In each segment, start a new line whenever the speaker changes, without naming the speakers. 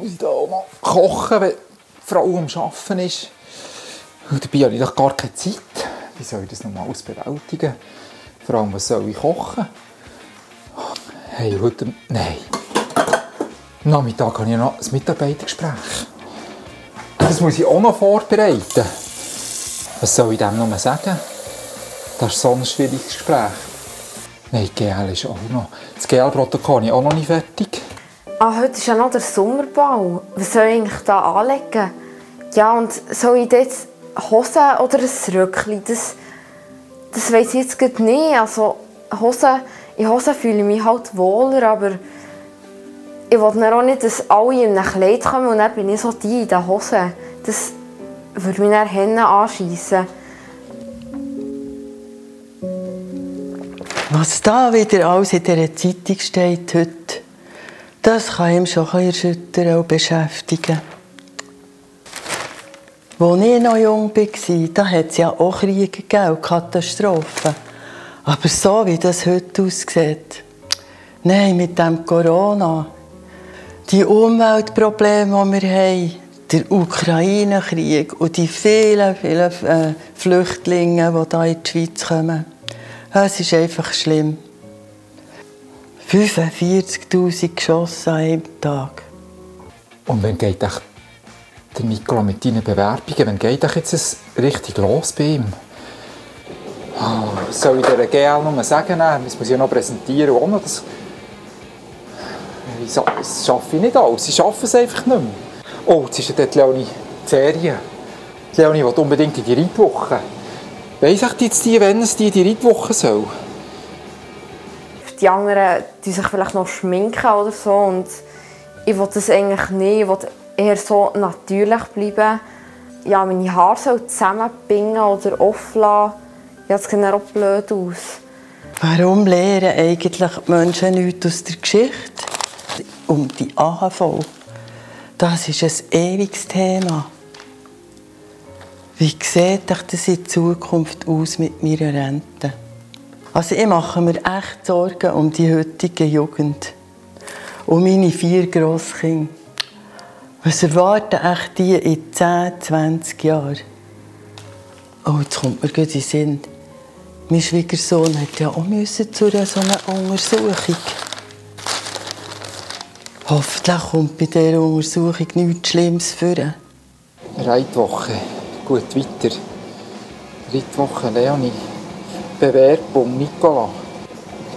muss ich da auch noch kochen, wenn die Frau am Arbeiten ist. Und dabei habe ich doch gar keine Zeit. Wie soll ich das noch mal alles bewältigen? Vor allem, was soll ich kochen? Hey, heute... Nein. Am Nachmittag habe ich noch ein Mitarbeitergespräch. Das muss ich auch noch vorbereiten. Was soll ich dem noch mal sagen? Das ist so ein schwieriges Gespräch. Nein, GL ist auch noch. Das GL-Protokoll ist auch noch nicht fertig.
Ah, heute ist ja noch der Sommerbau. Was soll ich eigentlich da anlegen? Ja, und soll ich jetzt Hosen oder ein Röckchen? Das, das weiss ich jetzt gerade nicht. Also, Hosen, in Hosen fühle ich mich halt wohler, aber ich will auch nicht, dass alle in einem Kleid kommen und dann bin ich so die in den Hosen. Das würde mich dann Hände anschiessen.
Was da wieder alles in dieser Zeitung steht heute, das kann ihm schon ein bisschen und beschäftigen. Als ich noch jung war, da hat es ja auch Kriege gegeben Katastrophen. Aber so wie das heute aussieht, nein, mit dem Corona, die Umweltprobleme, die wir haben, der Ukraine-Krieg und die vielen, vielen äh, Flüchtlinge, die hier in die Schweiz kommen. Es ist einfach schlimm. 45'000 Geschosse an einem Tag.
Und wann geht der Nicola mit deinen Bewerbungen, wann geht jetzt es richtig los bei ihm? Oh, soll ich dieser GL noch sagen? Das muss ich ja noch präsentieren. Auch noch das das schaffe ich nicht alles. Sie schaffen es einfach nicht mehr. Oh, jetzt ist ja dort Leonie die Ferien. Leonie will unbedingt in die Reitwoche. Weiss ich jetzt die, wenn es die in die Reitwoche soll?
Die anderen die sich vielleicht noch schminken oder so. Und ich will das eigentlich nicht. Ich will eher so natürlich bleiben. Ja, meine Haare sollen zusammenbinden oder offen lassen. Ja, das sieht auch blöd aus.
Warum lehren eigentlich die Menschen nichts aus der Geschichte? Um die AHV. Das ist ein ewiges Thema. Wie sieht das in Zukunft aus mit meiner Rente? Also ich mache mir echt Sorgen um die heutige Jugend. Um meine vier Grosskinder. Was erwarten echt die in 10, 20 Jahren? Oh, jetzt kommt mir gut in den Sinn. Mein Schwiegersohn hat ja auch zu so einer Untersuchung. Hoffentlich kommt bei dieser Untersuchung nichts Schlimmes vor.
Reitwoche. Gut, weiter. Reitwoche, Leonie. Bewerbung, Nicola.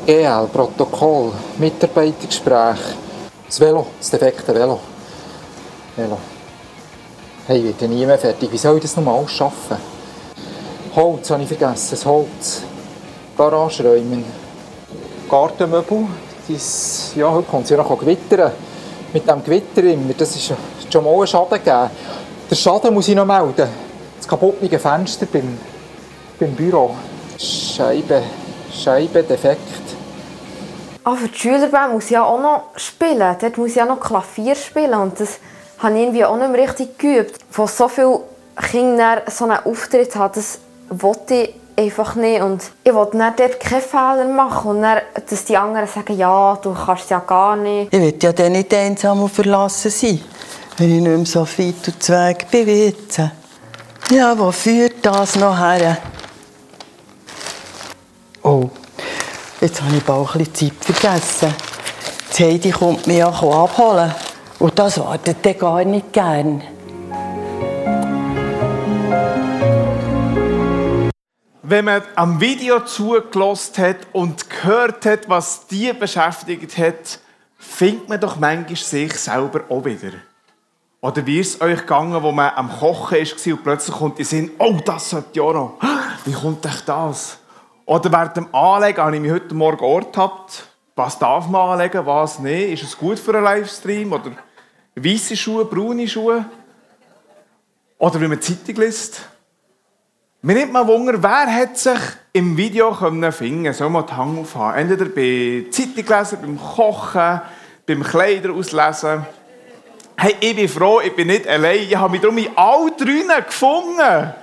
EL, Protokoll, Mitarbeitergespräch. Das Velo, das defekte Velo. Velo. Hey, ich werde nie mehr fertig. Wie soll ich das nochmal schaffen? Holz habe ich vergessen, das Holz. Garageräumen. Gartenmöbel. Das, ja, heute kommt es ja noch gewittern. Mit dem Gewitter immer, das ist schon mal ein Schaden gegeben. Der Schaden muss ich noch melden. Das kaputte Fenster beim, beim Büro. Scheibe, Scheibe defekt.
Ah, für die Schülerband muss ich ja auch noch spielen. Dort muss ich ja noch Klavier spielen. Und das habe ich irgendwie auch nicht mehr richtig geübt. Von so vielen Kindern so einen Auftritt haben, das wollte ich einfach nicht. Und ich wollte dann dort keine Fehler machen. Und dann, dass die anderen sagen, ja, du kannst es ja gar nicht.
Ich will ja dann nicht einsam und verlassen sein, wenn ich nicht mehr so fit und zweig bin. Ja, wo führt das noch her? Jetzt habe ich bald ein bisschen Zeit vergessen. Die Heidi kommt mich ja abholen. Und das wartet dann gar nicht gern.
Wenn man am Video zugelassen hat und gehört hat, was die beschäftigt hat, findet man doch manchmal sich selber auch wieder. Oder wie ist es euch gegangen, wo man am Kochen war und plötzlich kommt die Sinn, oh, das sollte ja noch. Wie kommt euch das? Oder während dem Anlegen habe ich mich heute Morgen ertappt. Was darf man anlegen, was nicht? Ist es gut für einen Livestream? Oder weiße Schuhe, braune Schuhe? Oder wie man Zeitung liest? Mir nimmt mal Wunder, wer hat sich im Video finden können, soll man die Hang aufhaben. Entweder bei Zeitung beim Kochen, beim Kleider auslesen. Hey, ich bin froh, ich bin nicht allein. Ich habe mich darum in all drinnen gefunden.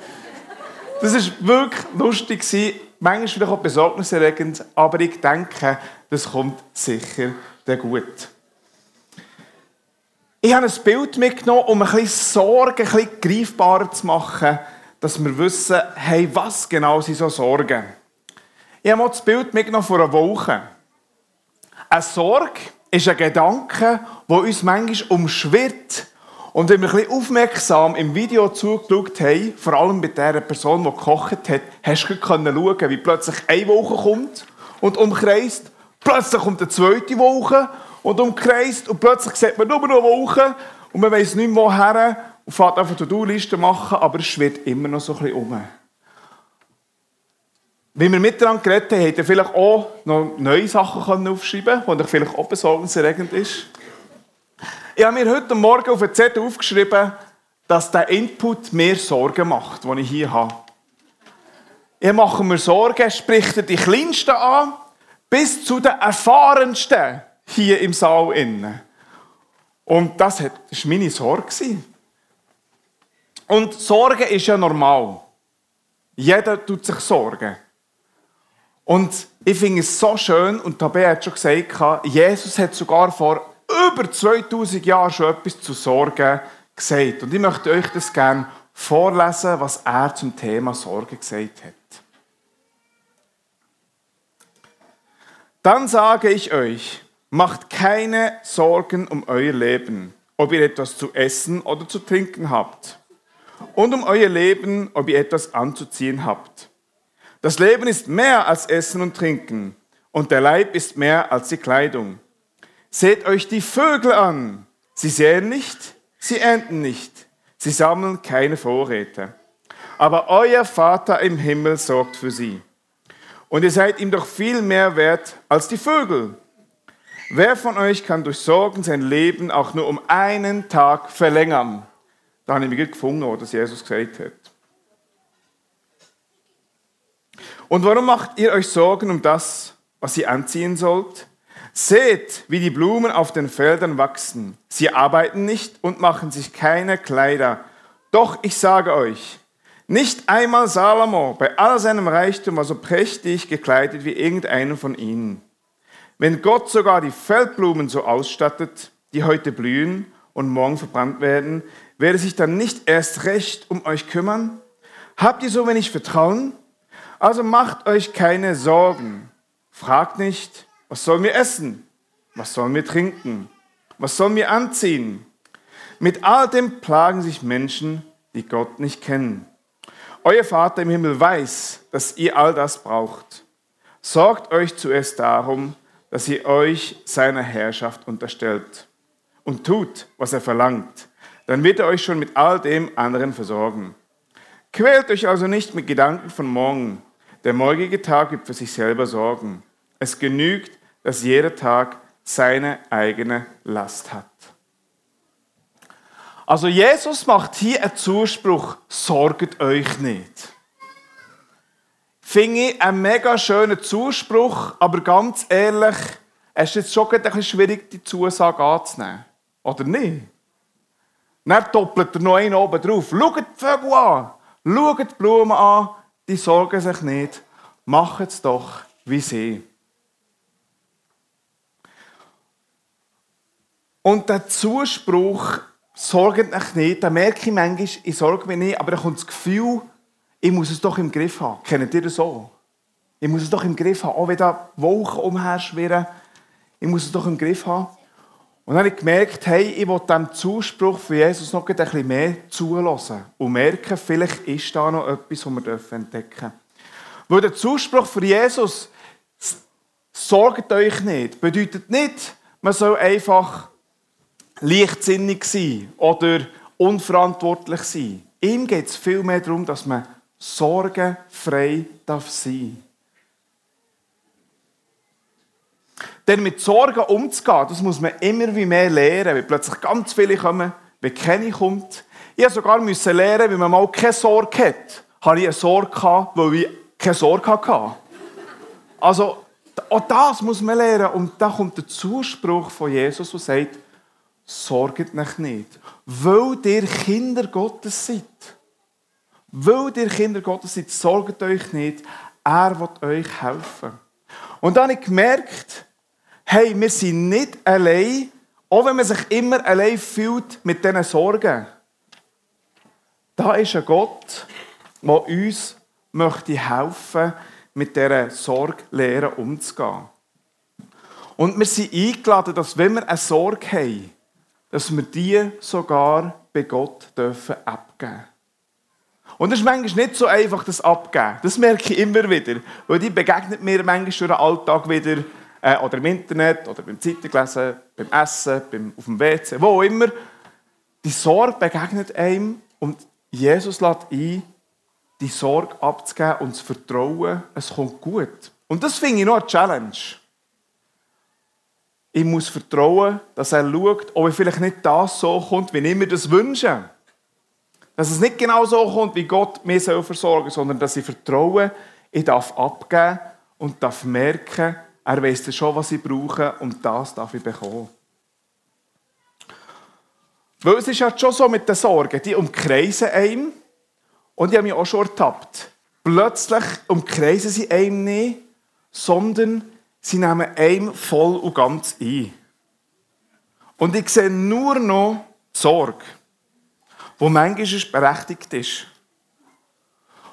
Das war wirklich lustig. Manchmal vielleicht auch besorgniserregend, aber ich denke, das kommt sicher gut. Ich habe ein Bild mitgenommen, um ein bisschen Sorgen ein bisschen greifbarer zu machen, dass wir wissen, hey, was genau sind so Sorgen. Ich habe mal das Bild mitgenommen von einer Woche. Eine Sorge ist ein Gedanke, der uns manchmal umschwirrt. Und wenn wir ein bisschen aufmerksam im Video zugeschaut haben, vor allem mit der Person, die gekocht hat, hast du schauen wie plötzlich eine Woche kommt und umkreist. Plötzlich kommt eine zweite Woche und umkreist und plötzlich sieht man nur noch Woche und man weiß nicht mehr woher und fährt einfach To-Do-Liste machen, aber es schwirrt immer noch so ein bisschen um. Wie wir miteinander geredet haben, ihr vielleicht auch noch neue Sachen aufschreiben können, die vielleicht auch besorgniserregend ist. Ich habe mir heute Morgen auf den Zettel aufgeschrieben, dass der Input mir Sorgen macht, den ich hier habe. Ich mache mir Sorgen, spricht die Kleinsten an, bis zu den Erfahrensten hier im Saal. Innen. Und das war meine Sorge. Und Sorge ist ja normal. Jeder tut sich Sorgen. Und ich finde es so schön, und Tabea hat schon gesagt, Jesus hat sogar vor über 2000 Jahren schon etwas zu Sorgen gesagt. Und ich möchte euch das gerne vorlesen, was er zum Thema Sorge gesagt hat. Dann sage ich euch, macht keine Sorgen um euer Leben, ob ihr etwas zu essen oder zu trinken habt. Und um euer Leben, ob ihr etwas anzuziehen habt. Das Leben ist mehr als Essen und Trinken, und der Leib ist mehr als die Kleidung. Seht euch die Vögel an. Sie säen nicht, sie ernten nicht, sie sammeln keine Vorräte. Aber euer Vater im Himmel sorgt für sie. Und ihr seid ihm doch viel mehr wert als die Vögel. Wer von euch kann durch Sorgen sein Leben auch nur um einen Tag verlängern? Da habe ich mich gefunden, was Jesus gesagt hat. Und warum macht ihr euch Sorgen um das, was ihr anziehen sollt? Seht, wie die Blumen auf den Feldern wachsen. Sie arbeiten nicht und machen sich keine Kleider. Doch ich sage euch, nicht einmal Salomo bei all seinem Reichtum war so prächtig gekleidet wie irgendeiner von ihnen. Wenn Gott sogar die Feldblumen so ausstattet, die heute blühen und morgen verbrannt werden, werde sich dann nicht erst recht um euch kümmern? Habt ihr so wenig Vertrauen? Also macht euch keine Sorgen. Fragt nicht, was sollen wir essen? Was sollen wir trinken? Was sollen wir anziehen? Mit all dem plagen sich Menschen, die Gott nicht kennen. Euer Vater im Himmel weiß, dass ihr all das braucht. Sorgt euch zuerst darum, dass ihr euch seiner Herrschaft unterstellt und tut, was er verlangt. Dann wird er euch schon mit all dem anderen versorgen. Quält euch also nicht mit Gedanken von morgen. Der morgige Tag wird für sich selber sorgen. Es genügt, dass jeder Tag seine eigene Last hat. Also Jesus macht hier einen Zuspruch, sorgt euch nicht. Finde ich einen mega schönen Zuspruch, aber ganz ehrlich, es ist jetzt schon ein bisschen schwierig, die Zusage anzunehmen. Oder nicht? Dann doppelt er noch einen oben drauf. Schaut die Vögel an, schaut die Blumen an, die sorgen sich nicht. Macht es doch wie sie. Und der Zuspruch, sorgt euch nicht, da merke ich manchmal, ich sorge mich nicht, aber da kommt das Gefühl, ich muss es doch im Griff haben. Kennt ihr das so? Ich muss es doch im Griff haben, auch wenn da Wolken umherschwirren. Ich muss es doch im Griff haben. Und dann habe ich gemerkt, hey, ich will dem Zuspruch von Jesus noch ein bisschen mehr zulassen und merken, vielleicht ist da noch etwas, was wir entdecken dürfen. Weil der Zuspruch von Jesus, sorgt euch nicht, bedeutet nicht, man soll einfach leichtsinnig sein oder unverantwortlich sein. Ihm geht es vielmehr darum, dass man sorgenfrei darf sein Denn mit Sorgen umzugehen, das muss man immer wie mehr lernen, weil plötzlich ganz viele kommen, wenn keine kommt. Ich musste sogar lernen, wenn man mal keine Sorge hat, habe ich eine Sorge weil ich keine Sorge hatte. Also, auch das muss man lernen. Und da kommt der Zuspruch von Jesus, der sagt, sorgt euch nicht. Weil ihr Kinder Gottes seid. Weil ihr Kinder Gottes seid, sorgt euch nicht. Er wird euch helfen. Und dann habe ich gemerkt, hey, wir sind nicht allein Auch wenn man sich immer allein fühlt mit diesen Sorgen. Da ist ein Gott, der uns möchte helfen, mit dieser Sorglehre umzugehen. Und wir sind eingeladen, dass wenn wir eine Sorge haben, dass wir die sogar bei Gott dürfen abgeben Und es ist manchmal nicht so einfach, das abgeben. Das merke ich immer wieder. Weil die begegnet mir manchmal durch den Alltag wieder, äh, oder im Internet, oder beim Zeitunglesen, beim Essen, beim, auf dem WC, wo auch immer. Die Sorge begegnet einem und Jesus lädt ein, die Sorge abzugeben und zu vertrauen, es kommt gut. Und das finde ich noch eine Challenge. Ich muss vertrauen, dass er schaut, ob vielleicht nicht das so kommt, wie ich mir das wünsche. Dass es nicht genau so kommt, wie Gott mir versorgen soll, sondern dass ich vertraue, ich darf abgeben und darf merken, er weiß schon, was ich brauche und das darf ich bekommen. Weil es ist ja schon so mit den Sorgen, die umkreisen einem. Und ich habe mich auch schon ertappt. Plötzlich umkreisen sie einem nicht, sondern sie nehmen einem voll und ganz ein. Und ich sehe nur noch Sorge, wo manchmal berechtigt ist.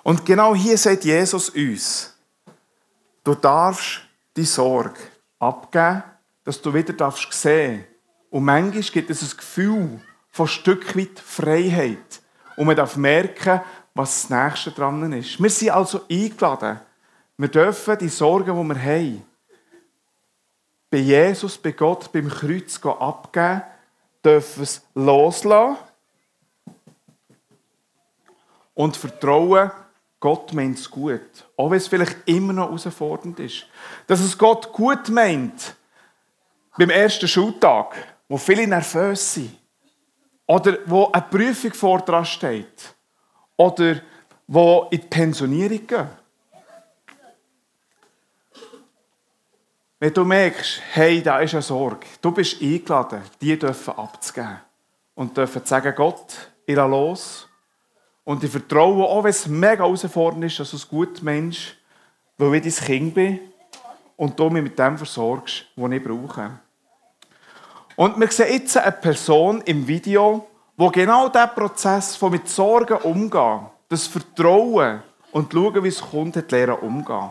Und genau hier sagt Jesus uns, du darfst die Sorge abgeben, dass du wieder darfst sehen. Und manchmal gibt es ein Gefühl von ein Stück weit Freiheit. Und man darf merken, was das Nächste dran ist. Wir sind also eingeladen. Wir dürfen die Sorgen, die wir haben, bei Jesus, bei Gott, beim Kreuz abgeben, dürfen es loslassen und vertrauen, Gott meint es gut. Auch wenn es vielleicht immer noch herausfordernd ist. Dass es Gott gut meint, beim ersten Schultag, wo viele nervös sind. Oder wo eine Prüfung vor dran steht. Oder wo in die Pensionierung gehen. Wenn du merkst, hey, da ist eine Sorge, du bist eingeladen, die dürfen abzugeben. Und dürfen sagen, Gott, ich lasse los. Und ich vertraue, auch wenn es mega herausfordernd ist, dass du ein guter Mensch weil ich dein Kind bin und du mich mit dem versorgst, was ich brauche. Und wir sehen jetzt eine Person im Video, wo genau dieser Prozess von mit Sorgen umgehen, das Vertrauen und schauen, wie es kommt, hat lernen umgehen.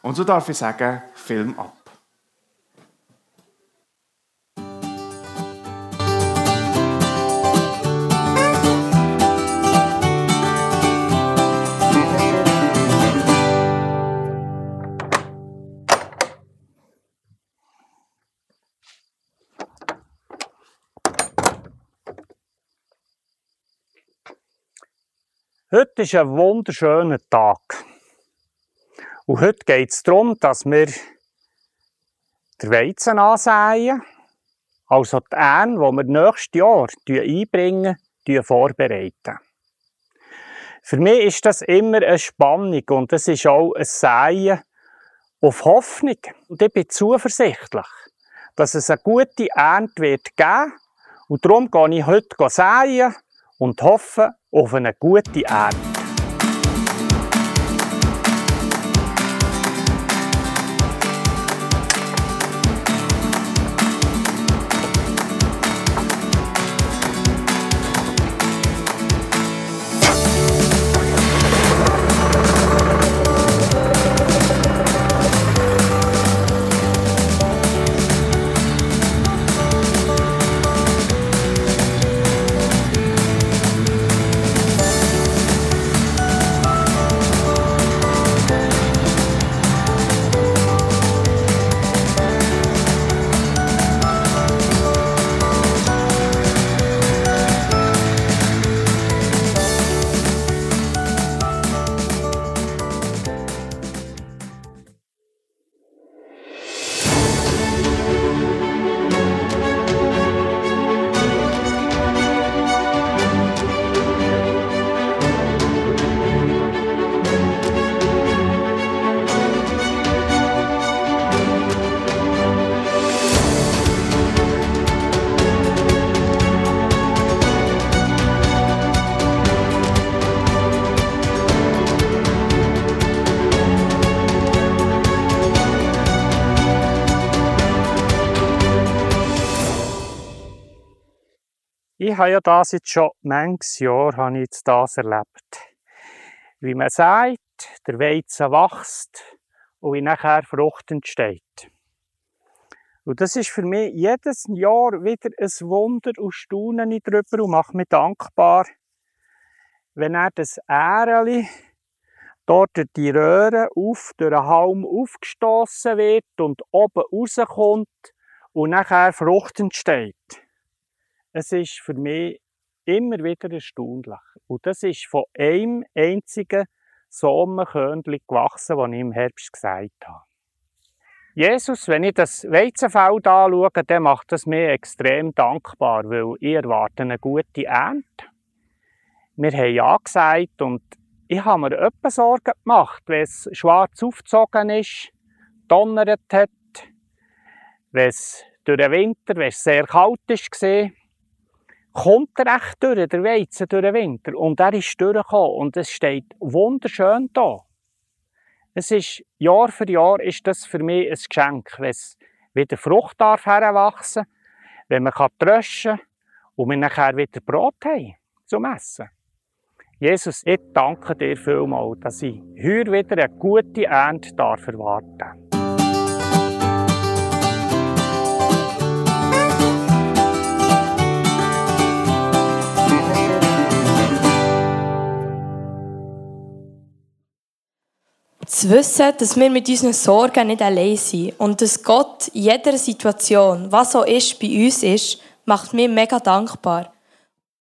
Und so darf ich sagen, Film ab.
Heute ist ein wunderschöner Tag. Und heute geht es darum, dass wir den Weizen ansäen, also die Ähne, die wir nächstes Jahr einbringen, vorbereiten. Für mich ist das immer eine Spannung und es ist auch ein Säen auf Hoffnung. Und ich bin zuversichtlich, dass es eine gute Ernte wird geben und darum gehe ich heute säen und hoffe auf eine gute Ernte. Ich habe ja das jetzt schon manches Jahr habe ich das erlebt. Wie man sagt, der Weizen wächst und wie nachher Frucht entsteht. Und das ist für mich jedes Jahr wieder ein Wunder und Staunen darüber und macht mich dankbar, wenn er das Ähreli dort durch die Röhre auf, durch den Halm aufgestoßen wird und oben rauskommt und nachher Frucht entsteht. Es ist für mich immer wieder erstaunlich. Und das ist von einem einzigen Sommerkörnchen gewachsen, das ich im Herbst gesagt habe. Jesus, wenn ich das Weizenfeld anschaue, dann macht das mir extrem dankbar, weil ich erwarte eine gute Ernte. Wir haben Ja gesagt und ich habe mir etwas Sorgen gemacht, wenn es schwarz aufgezogen ist, donnert hat, wenn es durch den Winter, wenn es sehr kalt war, kommt er echt durch, der Weizen durch den Winter. Und er ist durchgekommen und es steht wunderschön da. Es ist, Jahr für Jahr ist das für mich ein Geschenk, wenn es wieder Frucht darf heranwachsen, wenn man kann tröschen und wir nachher wieder Brot haben zum Essen. Jesus, ich danke dir vielmals, dass ich heute wieder eine gute Ernte darf erwarten darf.
Zu wissen, dass wir mit unseren Sorgen nicht allein sind und dass Gott jeder Situation, was auch ist, bei uns ist, macht mich mega dankbar.